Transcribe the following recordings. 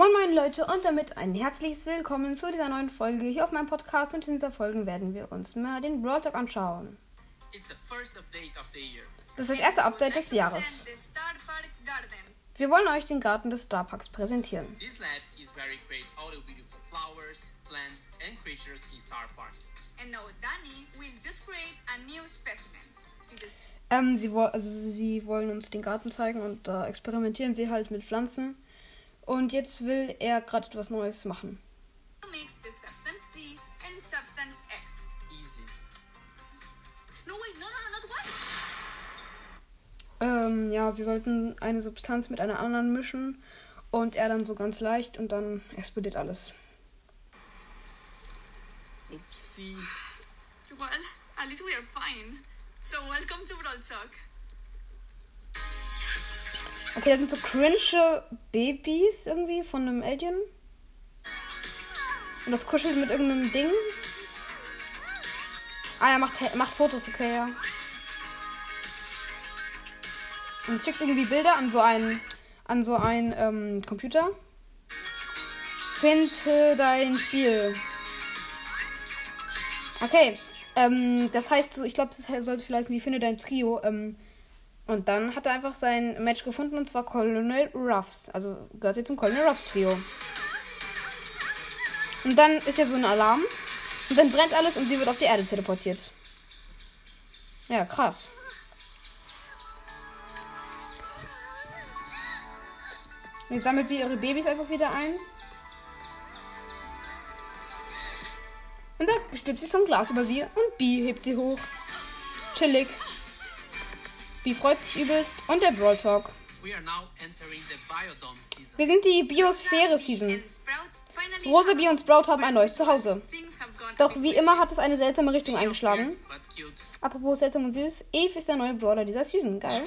Moin moin Leute und damit ein herzliches Willkommen zu dieser neuen Folge hier auf meinem Podcast und in dieser Folge werden wir uns mal den Brawl Talk anschauen. Das ist das erste Update des Jahres. Wir wollen euch den Garten des Star Parks präsentieren. Ähm, sie, also sie wollen uns den Garten zeigen und da experimentieren sie halt mit Pflanzen. Und jetzt will er gerade etwas Neues machen. Ähm, ja, sie sollten eine Substanz mit einer anderen mischen und er dann so ganz leicht und dann explodiert alles. Upsi. Well, at least we are fine. So welcome to Brawl Talk. Okay, das sind so cringe Babys irgendwie von einem Alien. Und das kuschelt mit irgendeinem Ding. Ah, er macht, macht Fotos, okay, ja. Und es schickt irgendwie Bilder an so einen, an so einen ähm, Computer. Finde dein Spiel. Okay. Ähm, das heißt, ich glaube, das sollte vielleicht wie Finde dein Trio. Ähm, und dann hat er einfach sein Match gefunden und zwar Colonel Ruffs. Also gehört sie zum Colonel Ruffs Trio. Und dann ist ja so ein Alarm. Und dann brennt alles und sie wird auf die Erde teleportiert. Ja, krass. Jetzt sammelt sie ihre Babys einfach wieder ein. Und da stülpt sich so ein Glas über sie und B hebt sie hoch. Chillig. B freut sich übelst und der Brawl Talk. Wir sind die Biosphäre-Season. Rose, Bee und Sprout haben ein neues Zuhause. Doch wie immer hat es eine seltsame Richtung eingeschlagen. Apropos seltsam und süß, Eve ist der neue Brawler dieser Season. Geil.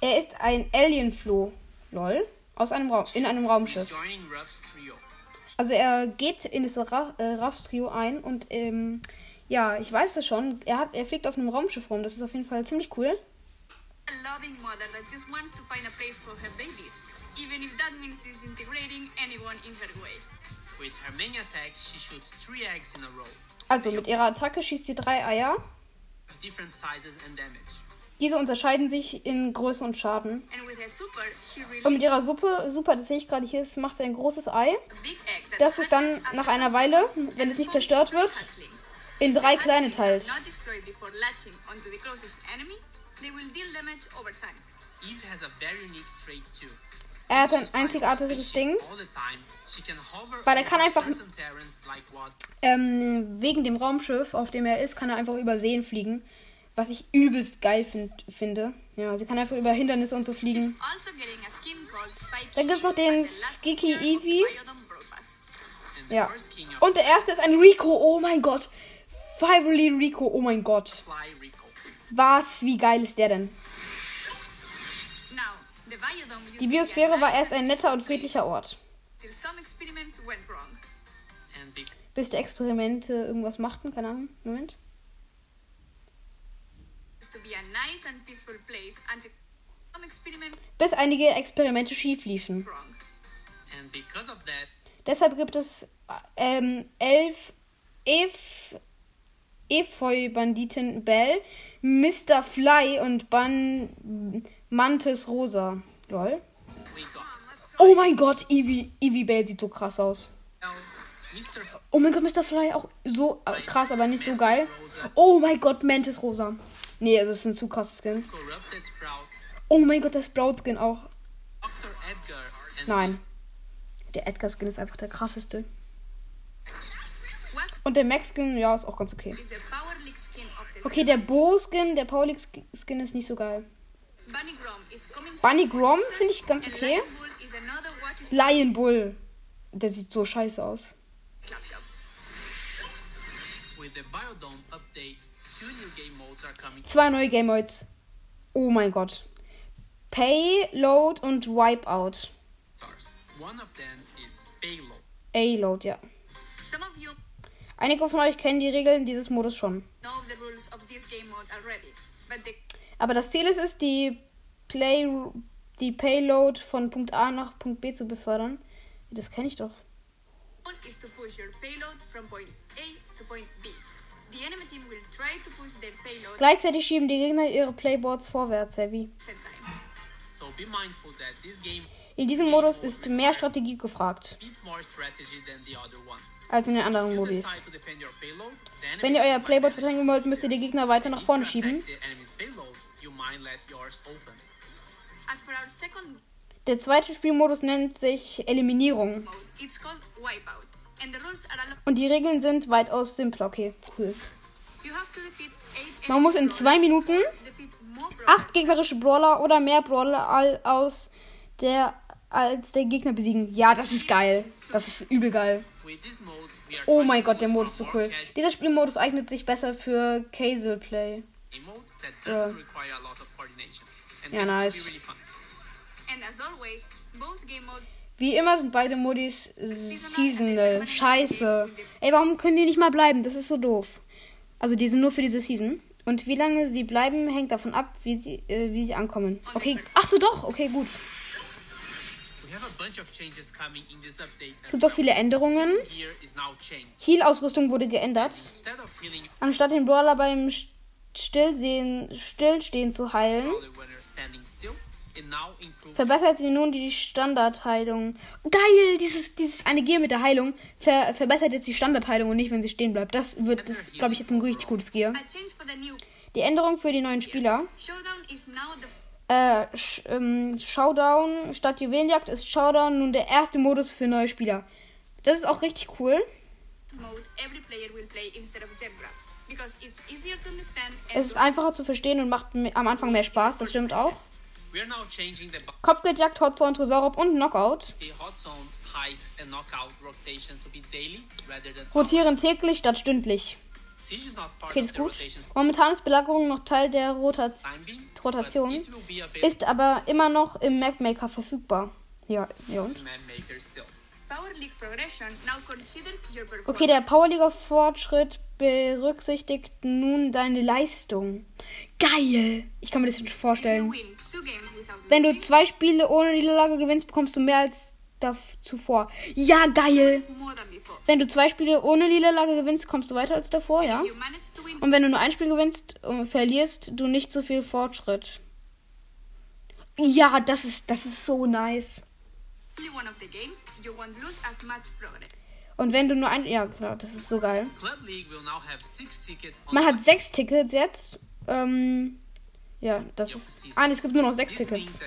Er ist ein Alien-Floh. Lol. Aus einem Raum, in einem Raumschiff. Also er geht in das Ruffs-Trio äh, ein und ähm, ja, ich weiß es schon. Er, hat, er fliegt auf einem Raumschiff rum. Das ist auf jeden Fall ziemlich cool. Also mit ihrer Attacke schießt sie drei Eier. Diese unterscheiden sich in Größe und Schaden. Und mit ihrer Suppe, super, das sehe ich gerade hier, macht sie ein großes Ei, das sich dann nach einer Weile, wenn es nicht zerstört wird, in drei kleine teilt. Er hat ein einzigartiges Ding, weil er kann einfach ähm, wegen dem Raumschiff, auf dem er ist, kann er einfach über Seen fliegen, was ich übelst geil find, finde. Ja, sie kann einfach über Hindernisse und so fliegen. Also Dann gibt es noch den Skiki Eevee. Ja. Und der erste ist ein Rico. Oh mein Gott. Fiery Rico, oh mein Gott. Was? Wie geil ist der denn? Die Biosphäre war erst ein netter und friedlicher Ort. Bis die Experimente irgendwas machten, keine Ahnung. Moment. Bis einige Experimente schief liefen. Deshalb gibt es ähm, elf, elf Efeu-Banditen Bell, Mr. Fly und Ban Mantis Rosa. Lol. Oh mein Gott, Evie, Evie Bell sieht so krass aus. Oh mein Gott, Mr. Fly auch so krass, aber nicht so geil. Oh mein Gott, Mantis Rosa. Nee, also es sind zu krasse Skins. Oh mein Gott, der Sprout-Skin auch. Nein. Der Edgar-Skin ist einfach der krasseste. Und der Max-Skin, ja, ist auch ganz okay. Okay, der Bo-Skin, der Paulik-Skin ist nicht so geil. Bunny Grom finde ich ganz okay. Lion Bull. Der sieht so scheiße aus. Zwei neue Game Modes. Oh mein Gott. Payload und Wipeout. A-Load, ja. Einige von euch kennen die Regeln dieses Modus schon. Aber das Ziel ist es, die Play die Payload von Punkt A nach Punkt B zu befördern. Das kenne ich doch. Is to push your payload from point A to point B. The enemy team will try to push their payload. Gleichzeitig schieben die Gegner ihre Playboards vorwärts, Heavy. So be mindful that this game in diesem Modus ist mehr Strategie gefragt als in den anderen Modus. Wenn ihr euer Playboard verteidigen wollt, müsst ihr die Gegner weiter nach vorne schieben. Der zweite Spielmodus nennt sich Eliminierung. Und die Regeln sind weitaus simpler. Okay, cool. Man muss in zwei Minuten acht gegnerische Brawler oder mehr Brawler aus der als der Gegner besiegen. Ja, das ist geil. Das ist übel geil. Oh mein Gott, der Modus ist so cool. Dieser Spielmodus eignet sich besser für Casual Play. Ja, ja nice. Wie immer sind beide Modis seasonal. Scheiße. Ey, warum können die nicht mal bleiben? Das ist so doof. Also die sind nur für diese Season. Und wie lange sie bleiben, hängt davon ab, wie sie, äh, wie sie ankommen. Okay, ach so doch. Okay, gut. Es gibt doch viele Änderungen. Heal-Ausrüstung wurde geändert. Anstatt den Brawler beim Stillsehen, Stillstehen zu heilen, verbessert sie nun die Standardheilung. Geil! Dieses, dieses eine Gear mit der Heilung ver verbessert jetzt die Standardheilung und nicht, wenn sie stehen bleibt. Das wird, das glaube ich, jetzt ein richtig gutes Gear. Die Änderung für die neuen Spieler. Äh, Sh ähm, Showdown statt Juwelenjagd ist Showdown nun der erste Modus für neue Spieler. Das ist auch richtig cool. Es ist einfacher zu verstehen und macht am Anfang mehr Spaß, das stimmt auch. Kopfgeldjagd, Hotzone, Tresorraub und Knockout. Rotieren täglich statt stündlich. Okay, ist gut. Momentan ist Belagerung noch Teil der Rota Rotation, ist aber immer noch im Mapmaker verfügbar. Ja, ja und? Okay, der Powerliga Fortschritt berücksichtigt nun deine Leistung. Geil! Ich kann mir das nicht vorstellen. Wenn du zwei Spiele ohne Niederlage gewinnst, bekommst du mehr als zuvor. Ja, geil! Wenn du zwei Spiele ohne Niederlage gewinnst, kommst du weiter als davor, ja? Und wenn du nur ein Spiel gewinnst verlierst, du nicht so viel Fortschritt. Ja, das ist, das ist so nice. Und wenn du nur ein. Ja, klar, das ist so geil. Man hat sechs Tickets jetzt. Ähm, ja, das ist. Ah, es gibt nur noch sechs Tickets.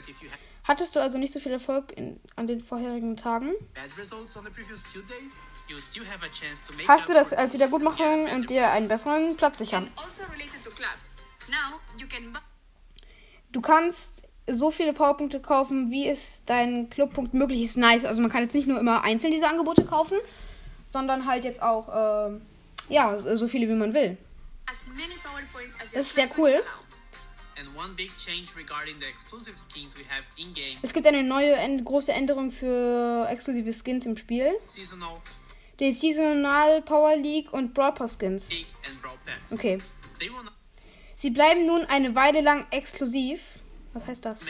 Hattest du also nicht so viel Erfolg in, an den vorherigen Tagen? Hast du das als Wiedergutmachung und dir einen besseren Platz sichern? Also du kannst so viele Powerpunkte kaufen, wie es dein Clubpunkt möglich ist. Nice. Also man kann jetzt nicht nur immer einzeln diese Angebote kaufen, sondern halt jetzt auch äh, ja so viele wie man will. Das ist sehr cool. Es gibt eine neue große Änderung für exklusive Skins im Spiel. Die Seasonal Power League und Brawl Pass Skins. Okay. Sie bleiben nun eine Weile lang exklusiv. Was heißt das?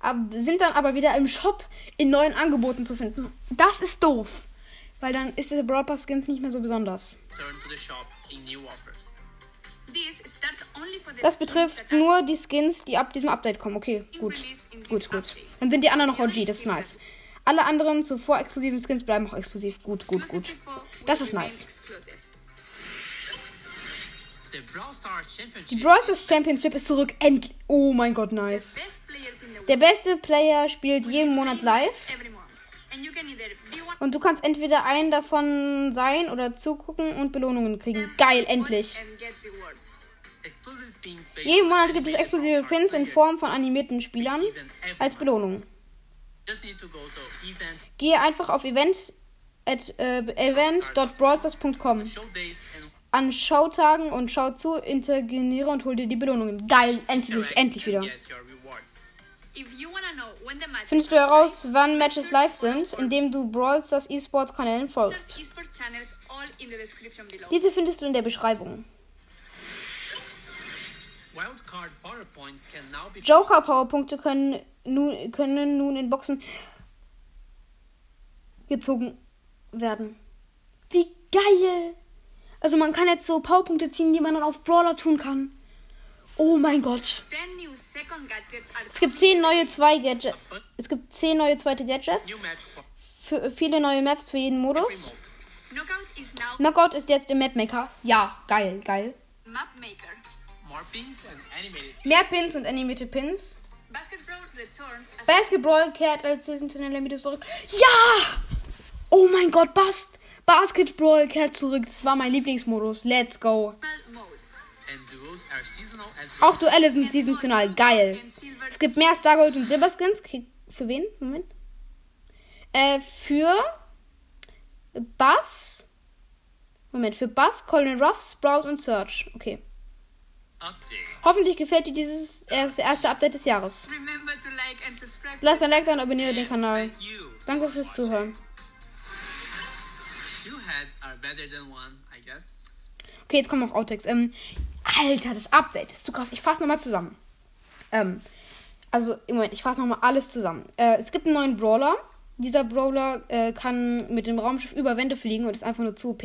Aber, sind dann aber wieder im Shop in neuen Angeboten zu finden. Das ist doof. Weil dann ist der Brawl Pass Skins nicht mehr so besonders. Turn to the shop in new offers. Das betrifft nur die Skins, die ab diesem Update kommen. Okay, gut. Gut, gut. Dann sind die anderen noch OG, das ist nice. Alle anderen zuvor exklusiven Skins bleiben auch exklusiv. Gut, gut, gut. Das ist nice. Die Brawl Stars Championship ist zurück. Endlich. Oh mein Gott, nice. Der beste Player spielt jeden Monat live. Und du kannst entweder einen davon sein oder zugucken und Belohnungen kriegen. Geil, endlich. Jeden Monat gibt es exklusive Pins in Form von animierten Spielern als Belohnung. Gehe einfach auf event at, äh, event.brawlstars.com an Showtagen und schau zu, interagiere und hol dir die Belohnungen. Geil, endlich, endlich wieder. Findest du heraus, wann Matches live sind, indem du Brawl Stars Esports Kanälen folgst. Diese findest du in der Beschreibung. Joker Powerpunkte können nun, können nun in Boxen gezogen werden. Wie geil! Also man kann jetzt so Powerpunkte ziehen, die man dann auf Brawler tun kann. Oh mein Gott. Es gibt zehn neue zwei Gadgets. Es gibt zehn neue zweite Gadgets. Für viele neue Maps für jeden Modus. Knockout ist jetzt im Mapmaker. Ja, geil, geil. Mehr Pins und Animated Pins. Basketball kehrt als saisonale Mitte zurück. Ja! Oh mein Gott, Bast Basketball kehrt zurück. Das war mein Lieblingsmodus. Let's go. Auch Duelle sind saisonal. Geil. Es gibt mehr Stargold und Silberskins. Für wen? Moment. Äh, für Bass. Moment, für Bass, Colin Ruff, Sprout und Search. Okay. Hoffentlich gefällt dir dieses erste Update des Jahres. Lass ein Like da und abonniere den Kanal. Danke fürs Zuhören. Okay, jetzt kommen noch Outtakes. Ähm, Alter, das Update ist zu krass. Ich fasse nochmal zusammen. Ähm, also, im Moment, ich fasse nochmal alles zusammen. Äh, es gibt einen neuen Brawler. Dieser Brawler äh, kann mit dem Raumschiff über Wände fliegen und ist einfach nur zu OP.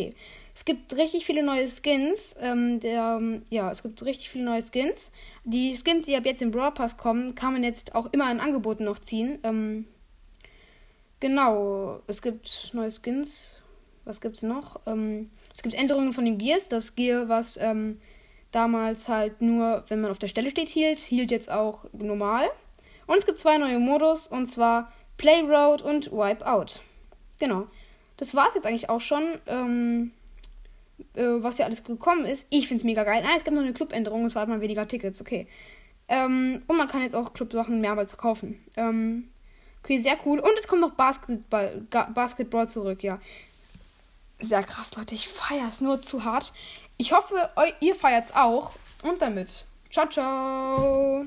Es gibt richtig viele neue Skins. Ähm, der, ja, es gibt richtig viele neue Skins. Die Skins, die ab jetzt im Brawl Pass kommen, kann man jetzt auch immer in Angeboten noch ziehen. Ähm, genau, es gibt neue Skins. Was gibt es noch? Ähm, es gibt Änderungen von den Gears. Das Gear, was ähm, damals halt nur, wenn man auf der Stelle steht, hielt, hielt jetzt auch normal. Und es gibt zwei neue Modus, und zwar Playroad und Wipeout. Genau. Das war es jetzt eigentlich auch schon. Ähm, äh, was ja alles gekommen ist. Ich finde es mega geil. Ah, es gibt noch eine Clubänderung, und zwar hat man weniger Tickets. Okay. Ähm, und man kann jetzt auch Clubsachen mehrmals kaufen. Ähm, okay, sehr cool. Und es kommt noch Basketball, Basketball zurück, ja. Sehr krass, Leute. Ich feiere es nur zu hart. Ich hoffe, ihr feiert es auch. Und damit. Ciao, ciao.